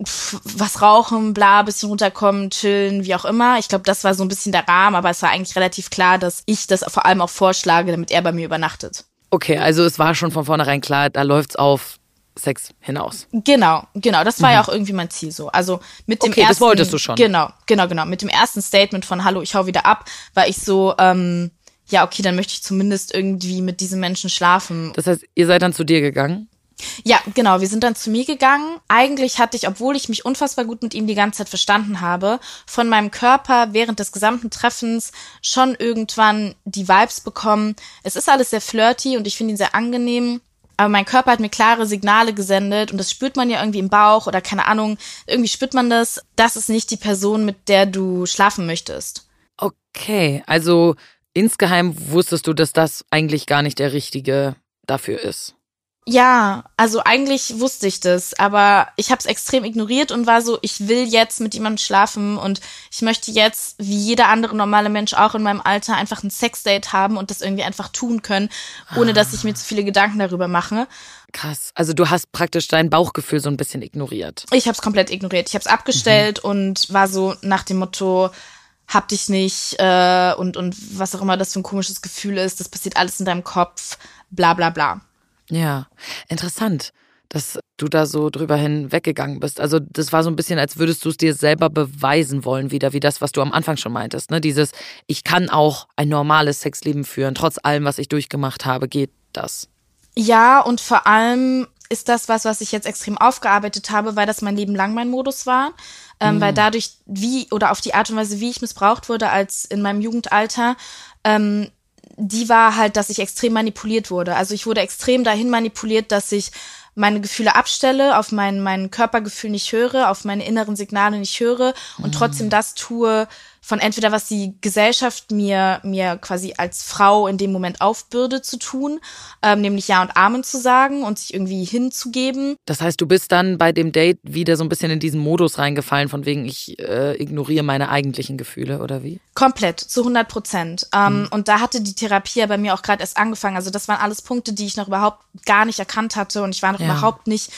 was rauchen, bla, bisschen runterkommen, chillen, wie auch immer. Ich glaube, das war so ein bisschen der Rahmen, aber es war eigentlich relativ klar, dass ich das vor allem auch vorschlage, damit er bei mir übernachtet. Okay, also es war schon von vornherein klar, da läuft's auf Sex hinaus. Genau, genau. Das war ja auch irgendwie mein Ziel so. Also mit dem Mhm. Okay, das ersten. wolltest du schon. Genau, genau, genau. Mit dem ersten Statement von Hallo, ich hau wieder ab, war ich so, ähm, ja, okay, dann möchte ich zumindest irgendwie mit diesem Menschen schlafen. Das heißt, ihr seid dann zu dir gegangen? Ja, genau. Wir sind dann zu mir gegangen. Eigentlich hatte ich, obwohl ich mich unfassbar gut mit ihm die ganze Zeit verstanden habe, von meinem Körper während des gesamten Treffens schon irgendwann die Vibes bekommen. Es ist alles sehr flirty und ich finde ihn sehr angenehm. Aber mein Körper hat mir klare Signale gesendet und das spürt man ja irgendwie im Bauch oder keine Ahnung. Irgendwie spürt man das. Das ist nicht die Person, mit der du schlafen möchtest. Okay, also insgeheim wusstest du, dass das eigentlich gar nicht der richtige dafür ist. Ja, also eigentlich wusste ich das, aber ich habe es extrem ignoriert und war so, ich will jetzt mit jemandem schlafen und ich möchte jetzt, wie jeder andere normale Mensch auch in meinem Alter, einfach ein Sexdate haben und das irgendwie einfach tun können, ohne dass ich mir zu viele Gedanken darüber mache. Krass. Also du hast praktisch dein Bauchgefühl so ein bisschen ignoriert. Ich habe es komplett ignoriert. Ich habe es abgestellt und war so nach dem Motto, hab dich nicht äh, und und was auch immer das für ein komisches Gefühl ist, das passiert alles in deinem Kopf, bla bla bla. Ja, interessant, dass du da so drüber hinweggegangen bist. Also das war so ein bisschen, als würdest du es dir selber beweisen wollen, wieder wie das, was du am Anfang schon meintest. Ne? Dieses, ich kann auch ein normales Sexleben führen, trotz allem, was ich durchgemacht habe, geht das. Ja, und vor allem ist das was, was ich jetzt extrem aufgearbeitet habe, weil das mein Leben lang mein Modus war. Ähm, Weil dadurch, wie oder auf die Art und Weise, wie ich missbraucht wurde als in meinem Jugendalter, ähm, die war halt, dass ich extrem manipuliert wurde. Also ich wurde extrem dahin manipuliert, dass ich meine Gefühle abstelle, auf mein, mein Körpergefühl nicht höre, auf meine inneren Signale nicht höre und trotzdem das tue von entweder was die Gesellschaft mir mir quasi als Frau in dem Moment aufbürde zu tun, ähm, nämlich Ja und Amen zu sagen und sich irgendwie hinzugeben. Das heißt, du bist dann bei dem Date wieder so ein bisschen in diesen Modus reingefallen, von wegen, ich äh, ignoriere meine eigentlichen Gefühle, oder wie? Komplett, zu 100 Prozent. Ähm, Und da hatte die Therapie ja bei mir auch gerade erst angefangen. Also das waren alles Punkte, die ich noch überhaupt gar nicht erkannt hatte und ich war noch Ja. überhaupt nicht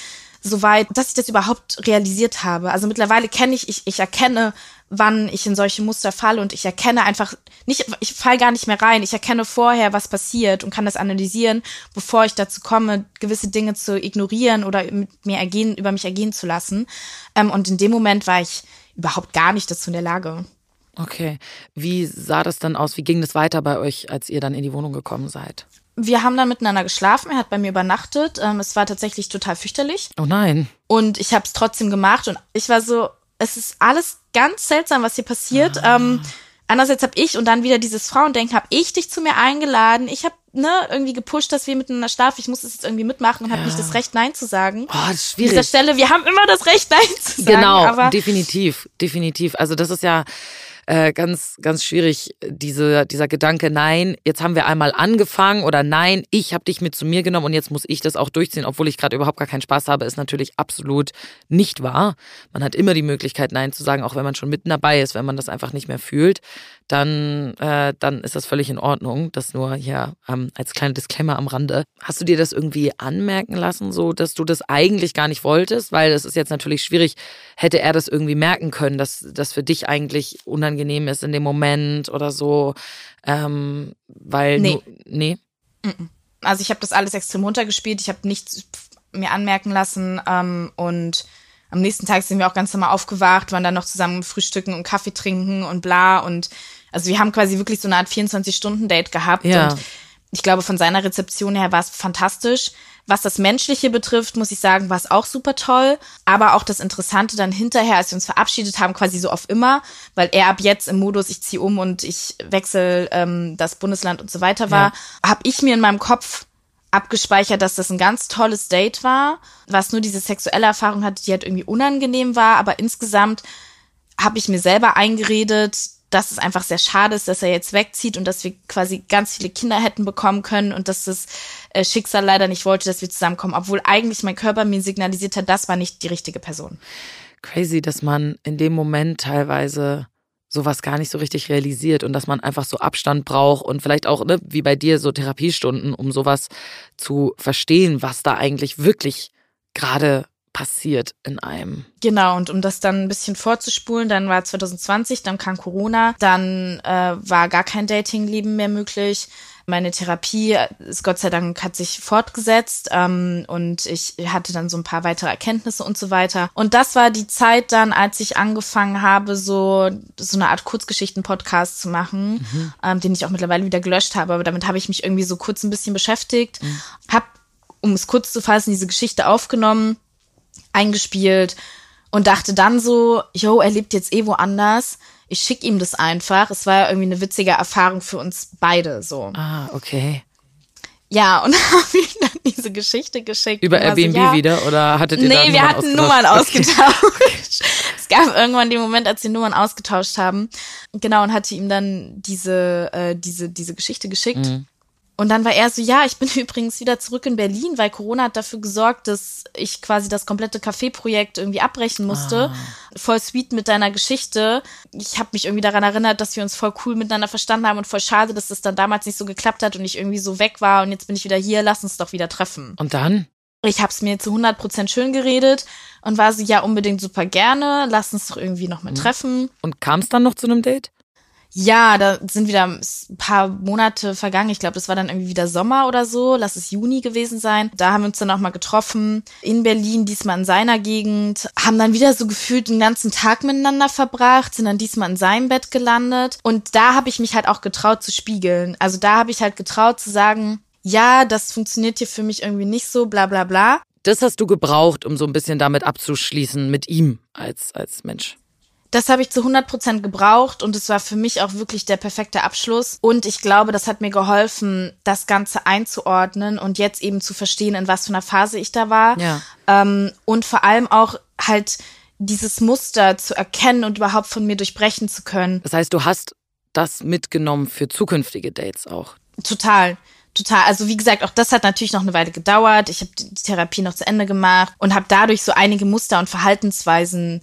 so weit, dass ich das überhaupt realisiert habe. Also mittlerweile kenne ich, ich, ich erkenne, wann ich in solche Muster falle und ich erkenne einfach nicht, ich fall gar nicht mehr rein. Ich erkenne vorher, was passiert und kann das analysieren, bevor ich dazu komme, gewisse Dinge zu ignorieren oder mit mir ergehen, über mich ergehen zu lassen. Ähm, und in dem Moment war ich überhaupt gar nicht dazu in der Lage. Okay. Wie sah das dann aus? Wie ging das weiter bei euch, als ihr dann in die Wohnung gekommen seid? wir haben dann miteinander geschlafen. Er hat bei mir übernachtet. Ähm, es war tatsächlich total fürchterlich. Oh nein. Und ich habe es trotzdem gemacht. Und ich war so, es ist alles ganz seltsam, was hier passiert. Ähm, einerseits habe ich und dann wieder dieses Frauendenken, habe ich dich zu mir eingeladen. Ich habe ne, irgendwie gepusht, dass wir miteinander schlafen. Ich muss es jetzt irgendwie mitmachen und habe nicht das Recht, Nein zu sagen. Oh, das ist An dieser schwierig. Stelle, wir haben immer das Recht, Nein zu sagen. Genau, aber definitiv, definitiv. Also das ist ja äh, ganz, ganz schwierig, diese, dieser Gedanke, nein, jetzt haben wir einmal angefangen oder nein, ich habe dich mit zu mir genommen und jetzt muss ich das auch durchziehen, obwohl ich gerade überhaupt gar keinen Spaß habe, ist natürlich absolut nicht wahr. Man hat immer die Möglichkeit, nein zu sagen, auch wenn man schon mitten dabei ist, wenn man das einfach nicht mehr fühlt, dann, äh, dann ist das völlig in Ordnung. Das nur hier ähm, als kleiner Disclaimer am Rande. Hast du dir das irgendwie anmerken lassen, so dass du das eigentlich gar nicht wolltest? Weil es ist jetzt natürlich schwierig, hätte er das irgendwie merken können, dass das für dich eigentlich unangenehm ist in dem Moment oder so. Ähm, weil Nee. du, nee. also ich habe das alles extrem runtergespielt, ich habe nichts mir anmerken lassen ähm, und am nächsten Tag sind wir auch ganz normal aufgewacht, waren dann noch zusammen frühstücken und Kaffee trinken und bla und also wir haben quasi wirklich so eine Art 24-Stunden-Date gehabt Ja. und ich glaube, von seiner Rezeption her war es fantastisch. Was das Menschliche betrifft, muss ich sagen, war es auch super toll. Aber auch das Interessante dann hinterher, als wir uns verabschiedet haben, quasi so auf immer, weil er ab jetzt im Modus, ich ziehe um und ich wechsle ähm, das Bundesland und so weiter war, habe ich mir in meinem Kopf abgespeichert, dass das ein ganz tolles Date war, was nur diese sexuelle Erfahrung hatte, die halt irgendwie unangenehm war, aber insgesamt habe ich mir selber eingeredet, dass es einfach sehr schade ist, dass er jetzt wegzieht und dass wir quasi ganz viele Kinder hätten bekommen können und dass das äh, Schicksal leider nicht wollte, dass wir zusammenkommen, obwohl eigentlich mein Körper mir signalisiert hat, das war nicht die richtige Person. Crazy, dass man in dem Moment teilweise sowas gar nicht so richtig realisiert und dass man einfach so Abstand braucht und vielleicht auch, ne, wie bei dir, so Therapiestunden, um sowas zu verstehen, was da eigentlich wirklich gerade passiert in einem. Genau, und um das dann ein bisschen vorzuspulen, dann war 2020, dann kam Corona, dann äh, war gar kein Datingleben mehr möglich. Meine Therapie ist Gott sei Dank hat sich fortgesetzt ähm, und ich hatte dann so ein paar weitere Erkenntnisse und so weiter. Und das war die Zeit dann, als ich angefangen habe, so so eine Art Kurzgeschichten-Podcast zu machen, mhm. ähm, den ich auch mittlerweile wieder gelöscht habe. Aber damit habe ich mich irgendwie so kurz ein bisschen beschäftigt, mhm. habe, um es kurz zu fassen, diese Geschichte aufgenommen eingespielt und dachte dann so, yo, er lebt jetzt eh woanders. Ich schick ihm das einfach. Es war ja irgendwie eine witzige Erfahrung für uns beide so. Ah, okay. Ja, und habe ihm dann diese Geschichte geschickt. Über Airbnb so, ja. wieder oder hattet ihr Nee, wir hatten Nummern ausgetauscht. es gab irgendwann den Moment, als wir Nummern ausgetauscht haben. Genau, und hatte ihm dann diese, äh, diese, diese Geschichte geschickt. Mhm. Und dann war er so, ja, ich bin übrigens wieder zurück in Berlin, weil Corona hat dafür gesorgt, dass ich quasi das komplette Café-Projekt irgendwie abbrechen musste. Ah. Voll sweet mit deiner Geschichte. Ich habe mich irgendwie daran erinnert, dass wir uns voll cool miteinander verstanden haben und voll schade, dass das dann damals nicht so geklappt hat und ich irgendwie so weg war und jetzt bin ich wieder hier, lass uns doch wieder treffen. Und dann? Ich habe es mir zu 100% schön geredet und war so, ja, unbedingt super gerne, lass uns doch irgendwie noch mal mhm. treffen. Und kam es dann noch zu einem Date? Ja, da sind wieder ein paar Monate vergangen. Ich glaube, das war dann irgendwie wieder Sommer oder so. Lass es Juni gewesen sein. Da haben wir uns dann auch mal getroffen in Berlin, diesmal in seiner Gegend. Haben dann wieder so gefühlt den ganzen Tag miteinander verbracht, sind dann diesmal in seinem Bett gelandet. Und da habe ich mich halt auch getraut zu spiegeln. Also da habe ich halt getraut zu sagen, ja, das funktioniert hier für mich irgendwie nicht so, bla bla bla. Das hast du gebraucht, um so ein bisschen damit abzuschließen mit ihm als, als Mensch das habe ich zu 100 Prozent gebraucht und es war für mich auch wirklich der perfekte Abschluss. Und ich glaube, das hat mir geholfen, das Ganze einzuordnen und jetzt eben zu verstehen, in was für einer Phase ich da war. Ja. Ähm, und vor allem auch halt dieses Muster zu erkennen und überhaupt von mir durchbrechen zu können. Das heißt, du hast das mitgenommen für zukünftige Dates auch. Total. Total. Also wie gesagt, auch das hat natürlich noch eine Weile gedauert. Ich habe die Therapie noch zu Ende gemacht und habe dadurch so einige Muster und Verhaltensweisen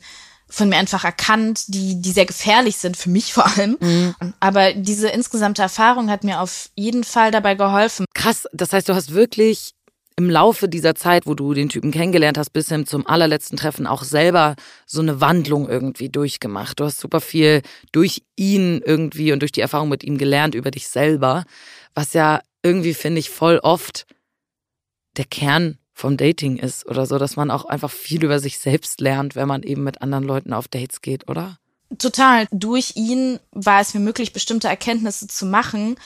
von mir einfach erkannt, die, die sehr gefährlich sind, für mich vor allem. Mhm. Aber diese insgesamte Erfahrung hat mir auf jeden Fall dabei geholfen. Krass, das heißt, du hast wirklich im Laufe dieser Zeit, wo du den Typen kennengelernt hast, bis hin zum allerletzten Treffen auch selber so eine Wandlung irgendwie durchgemacht. Du hast super viel durch ihn irgendwie und durch die Erfahrung mit ihm gelernt über dich selber, was ja irgendwie, finde ich, voll oft der Kern vom Dating ist oder so, dass man auch einfach viel über sich selbst lernt, wenn man eben mit anderen Leuten auf Dates geht, oder? Total. Durch ihn war es mir möglich, bestimmte Erkenntnisse zu machen.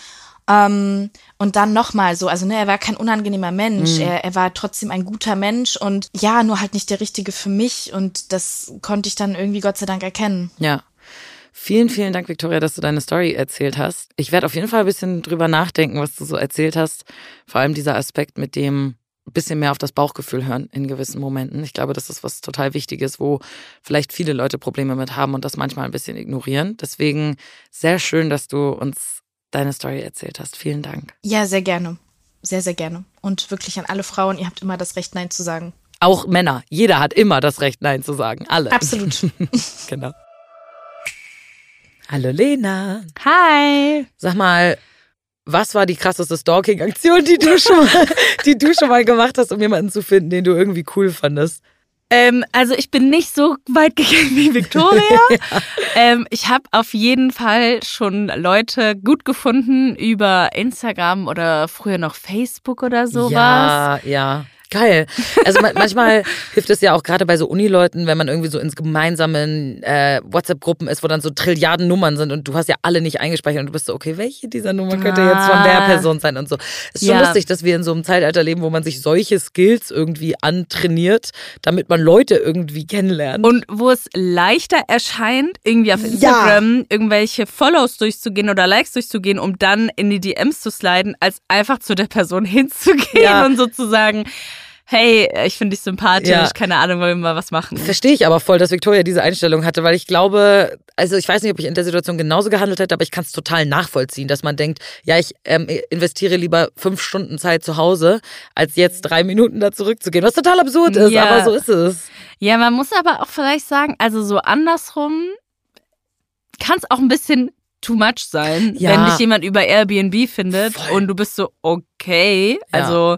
Ähm, und dann nochmal so, also ne, er war kein unangenehmer Mensch, mhm. er, er war trotzdem ein guter Mensch und ja, nur halt nicht der Richtige für mich und das konnte ich dann irgendwie Gott sei Dank erkennen. Ja. Vielen, vielen Dank, Victoria, dass du deine Story erzählt hast. Ich werde auf jeden Fall ein bisschen drüber nachdenken, was du so erzählt hast. Vor allem dieser Aspekt mit dem, ein bisschen mehr auf das Bauchgefühl hören in gewissen Momenten. Ich glaube, das ist was total Wichtiges, wo vielleicht viele Leute Probleme mit haben und das manchmal ein bisschen ignorieren. Deswegen sehr schön, dass du uns deine Story erzählt hast. Vielen Dank. Ja, sehr gerne. Sehr, sehr gerne. Und wirklich an alle Frauen, ihr habt immer das Recht, Nein zu sagen. Auch Männer. Jeder hat immer das Recht, Nein zu sagen. Alle. Absolut. genau. Hallo Lena. Hi. Sag mal, was war die krasseste Stalking-Aktion, die du schon mal, die du schon mal gemacht hast, um jemanden zu finden, den du irgendwie cool fandest? Ähm, also ich bin nicht so weit gegangen wie Victoria. ja. ähm, ich habe auf jeden Fall schon Leute gut gefunden über Instagram oder früher noch Facebook oder sowas. Ja, ja. Geil. Also manchmal hilft es ja auch gerade bei so Unileuten, wenn man irgendwie so ins gemeinsamen äh, WhatsApp-Gruppen ist, wo dann so Trilliarden Nummern sind und du hast ja alle nicht eingespeichert und du bist so, okay, welche dieser Nummern könnte ah. jetzt von der ah. Person sein und so. Es ist schon ja. lustig, dass wir in so einem Zeitalter leben, wo man sich solche Skills irgendwie antrainiert, damit man Leute irgendwie kennenlernt. Und wo es leichter erscheint, irgendwie auf Instagram ja. irgendwelche Follows durchzugehen oder Likes durchzugehen, um dann in die DMs zu sliden, als einfach zu der Person hinzugehen ja. und sozusagen hey, ich finde dich sympathisch, Ja. keine Ahnung, wollen wir mal was machen. Verstehe ich aber voll, dass Victoria diese Einstellung hatte, weil ich glaube, also ich weiß nicht, ob ich in der Situation genauso gehandelt hätte, aber ich kann es total nachvollziehen, dass man denkt, ja, ich ähm, investiere lieber fünf Stunden Zeit zu Hause, als jetzt drei Minuten da zurückzugehen, was total absurd ist, Ja. aber so ist es. Ja, man muss aber auch vielleicht sagen, also so andersrum kann es auch ein bisschen too much sein, Ja. wenn dich jemand über Airbnb findet Voll. und du bist so, okay. Ja.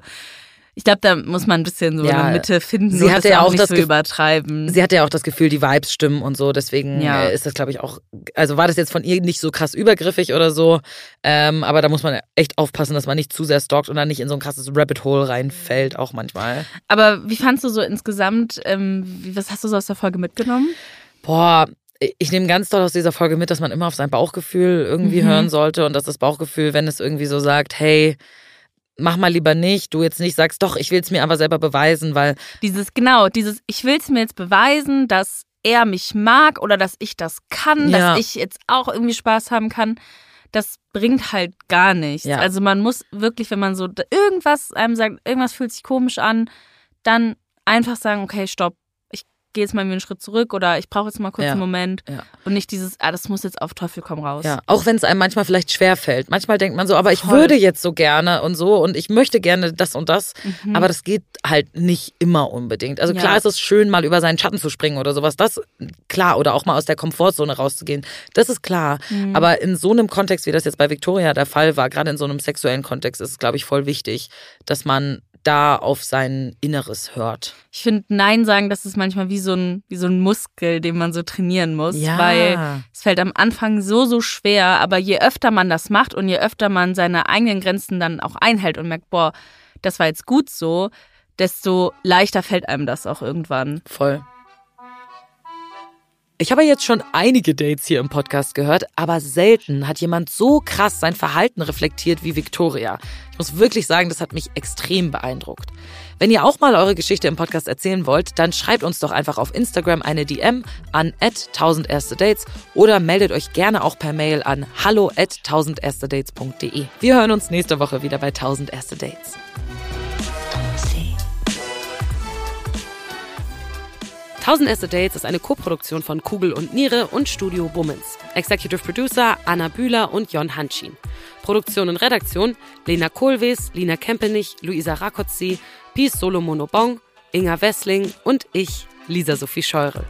Ich glaube, da muss man ein bisschen so Ja. eine Mitte finden Sie und hatte das ja auch auch nicht das so übertreiben. Sie hatte ja auch das Gefühl, die Vibes stimmen und so, deswegen Ja. äh, ist das, glaube ich, auch, also war das jetzt von ihr nicht so krass übergriffig oder so, ähm, aber da muss man echt aufpassen, dass man nicht zu sehr stalkt und dann nicht in so ein krasses Rabbit Hole reinfällt, auch manchmal. Aber wie fandst du so insgesamt, ähm, was hast du so aus der Folge mitgenommen? Boah, ich nehme ganz doll aus dieser Folge mit, dass man immer auf sein Bauchgefühl irgendwie Mhm. hören sollte und dass das Bauchgefühl, wenn es irgendwie so sagt, hey, mach mal lieber nicht, du jetzt nicht sagst, doch, ich will es mir aber selber beweisen, weil Dieses, genau, dieses, ich will es mir jetzt beweisen, dass er mich mag oder dass ich das kann, Ja. dass ich jetzt auch irgendwie Spaß haben kann. Das bringt halt gar nichts. Ja. Also man muss wirklich, wenn man so irgendwas einem sagt, irgendwas fühlt sich komisch an, dann einfach sagen, okay, stopp. Ich gehe jetzt mal einen Schritt zurück oder ich brauche jetzt mal kurz Ja. einen Moment Ja. und nicht dieses, ah, das muss jetzt auf Teufel komm raus. Ja, auch wenn es einem manchmal vielleicht schwer fällt. Manchmal denkt man so, aber ich Voll. würde jetzt so gerne und so und ich möchte gerne das und das, Mhm. aber das geht halt nicht immer unbedingt. Also klar Ja. ist es schön, mal über seinen Schatten zu springen oder sowas, das klar oder auch mal aus der Komfortzone rauszugehen. Das ist klar, Mhm. aber in so einem Kontext, wie das jetzt bei Victoria der Fall war, gerade in so einem sexuellen Kontext, ist es glaube ich voll wichtig, dass man da auf sein Inneres hört. Ich finde, Nein sagen, das ist manchmal wie so, ein, wie so ein Muskel, den man so trainieren muss. Ja. Weil es fällt am Anfang so, so schwer. Aber je öfter man das macht und je öfter man seine eigenen Grenzen dann auch einhält und merkt, boah, das war jetzt gut so, desto leichter fällt einem das auch irgendwann. Voll. Ich habe jetzt schon einige Dates hier im Podcast gehört, aber selten hat jemand so krass sein Verhalten reflektiert wie Victoria. Ich muss wirklich sagen, das hat mich extrem beeindruckt. Wenn ihr auch mal eure Geschichte im Podcast erzählen wollt, dann schreibt uns doch einfach auf Instagram eine DM an 1000 erste Dates oder meldet euch gerne auch per Mail an hallo at 1000 dates.de. Wir hören uns nächste Woche wieder bei 1000 erste Dates. 1000 Erste Dates ist eine Koproduktion von Kugel und Niere und Studio Bummens. Executive Producer Anna Bühler und Jon Hanschin. Produktion und Redaktion Lena Kohlwees, Lina Kempenich, Luisa Rakotzi, Pies Solomonobong, Inga Wessling und ich, Lisa Sophie Scheure.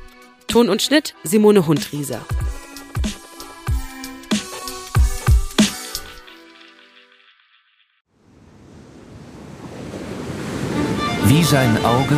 Ton und Schnitt Simone Hundrieser. Wie sein Auge